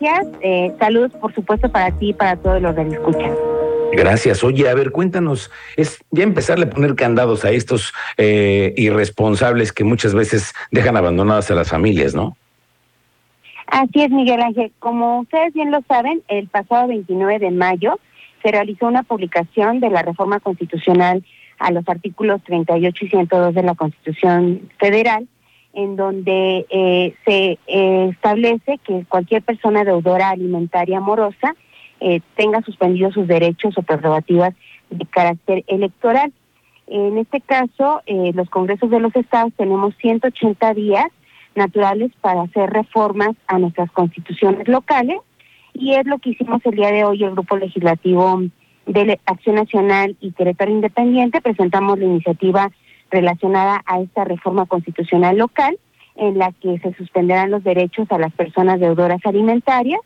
Eh, saludos, por supuesto, para ti y para todos los que escuchan. Gracias. Oye, a ver, cuéntanos, es ya empezarle a poner candados a estos eh, irresponsables que muchas veces dejan abandonadas a las familias, ¿no? Así es, Miguel Ángel. Como ustedes bien lo saben, el pasado 29 de mayo se realizó una publicación de la reforma constitucional a los artículos 38 y 102 de la Constitución Federal, en donde eh, se eh, establece que cualquier persona deudora alimentaria morosa eh, tenga suspendidos sus derechos o prerrogativas de carácter electoral. En este caso, los congresos de los estados tenemos 180 días naturales para hacer reformas a nuestras constituciones locales y es lo que hicimos el día de hoy el Grupo Legislativo de Acción Nacional y Territorio Independiente. Presentamos la iniciativa relacionada a esta reforma constitucional local en la que se suspenderán los derechos a las personas deudoras alimentarias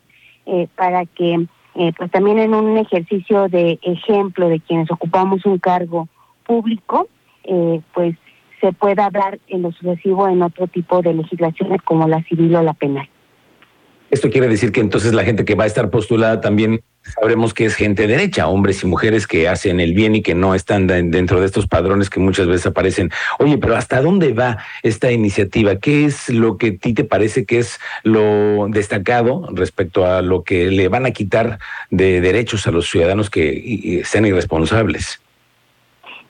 eh, para que eh, pues también en un ejercicio de ejemplo de quienes ocupamos un cargo público eh, pues se pueda hablar en lo sucesivo en otro tipo de legislaciones como la civil o la penal. Esto quiere decir que entonces la gente que va a estar postulada también sabremos que es gente derecha, hombres y mujeres que hacen el bien y que no están dentro de estos padrones que muchas veces aparecen. Oye, pero ¿hasta dónde va esta iniciativa? ¿Qué es lo que a ti te parece que es lo destacado respecto a lo que le van a quitar de derechos a los ciudadanos que sean irresponsables?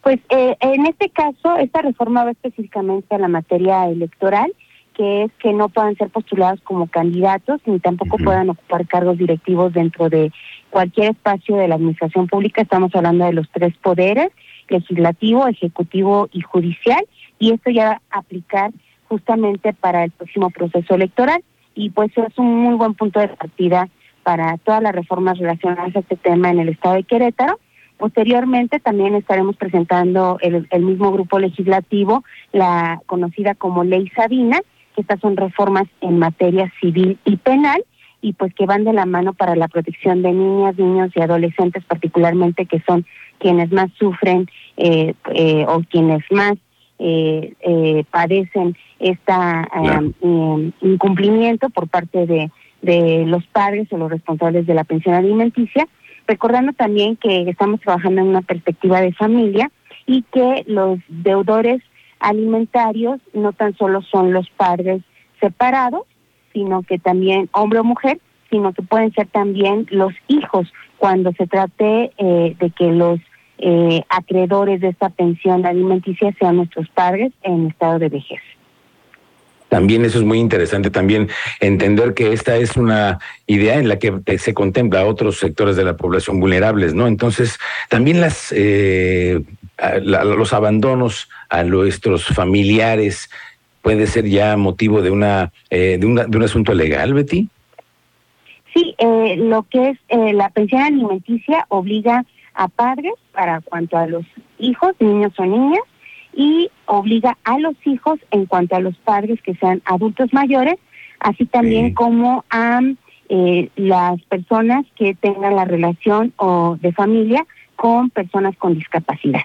Pues eh, en este caso, esta reforma va específicamente a la materia electoral que es que no puedan ser postulados como candidatos ni tampoco puedan ocupar cargos directivos dentro de cualquier espacio de la administración pública. Estamos hablando de los tres poderes, legislativo, ejecutivo y judicial, y esto ya va a aplicar justamente para el próximo proceso electoral. Y pues es un muy buen punto de partida para todas las reformas relacionadas a este tema en el estado de Querétaro. Posteriormente también estaremos presentando el, el mismo grupo legislativo, la conocida como Ley Sabina, estas son reformas en materia civil y penal y pues que van de la mano para la protección de niñas, niños y adolescentes particularmente que son quienes más sufren eh, eh, o quienes más eh, padecen este incumplimiento por parte de, de los padres o los responsables de la pensión alimenticia, recordando también que estamos trabajando en una perspectiva de familia y que los deudores alimentarios no tan solo son los padres separados, sino que también hombre o mujer, sino que pueden ser también los hijos cuando se trate eh, de que los eh, acreedores de esta pensión alimenticia sean nuestros padres en estado de vejez. También eso es muy interesante, también entender que esta es una idea en la que se contempla a otros sectores de la población vulnerables, ¿no? Entonces, también las eh, los abandonos a nuestros familiares puede ser ya motivo de una eh, de, de un asunto legal, Betty. Sí, eh, lo que es la pensión alimenticia obliga a padres para cuanto a los hijos, niños o niñas, y obliga a los hijos en cuanto a los padres que sean adultos mayores, así también como a eh, las personas que tengan la relación o de familia con personas con discapacidad.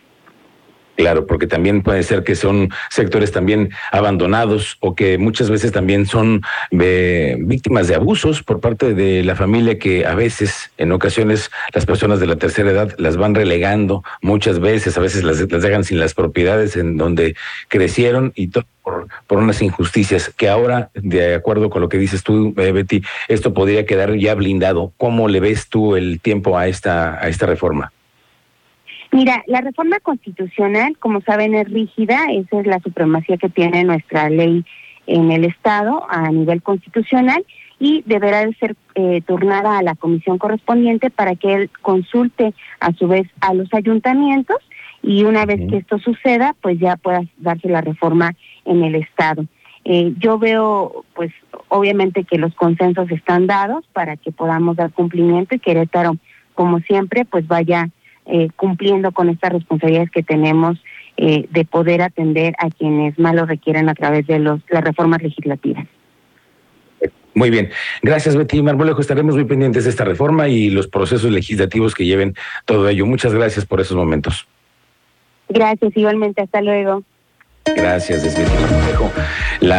Claro, porque también puede ser que son sectores también abandonados o que muchas veces también son eh, víctimas de abusos por parte de la familia que a veces, en ocasiones, las personas de la tercera edad las van relegando muchas veces, a veces las, dejan sin las propiedades en donde crecieron y todo por, por, unas injusticias que ahora, de acuerdo con lo que dices tú, eh, Betty, esto podría quedar ya blindado. ¿Cómo le ves tú el tiempo a esta, a esta reforma? Mira, la reforma constitucional, como saben, es rígida, esa es la supremacía que tiene nuestra ley en el Estado a nivel constitucional y deberá de ser eh, turnada a la comisión correspondiente para que él consulte a su vez a los ayuntamientos y una vez que esto suceda, pues ya pueda darse la reforma en el Estado. Eh, yo veo, pues obviamente que los consensos están dados para que podamos dar cumplimiento y Querétaro, como siempre, pues vaya eh, cumpliendo con estas responsabilidades que tenemos eh, de poder atender a quienes más lo requieren a través de los, las reformas legislativas. Muy bien. Gracias, Betty Marmolejo. Estaremos muy pendientes de esta reforma y los procesos legislativos que lleven todo ello. Muchas gracias por esos momentos. Gracias, igualmente. Hasta luego. Gracias, Betty Marmolejo. La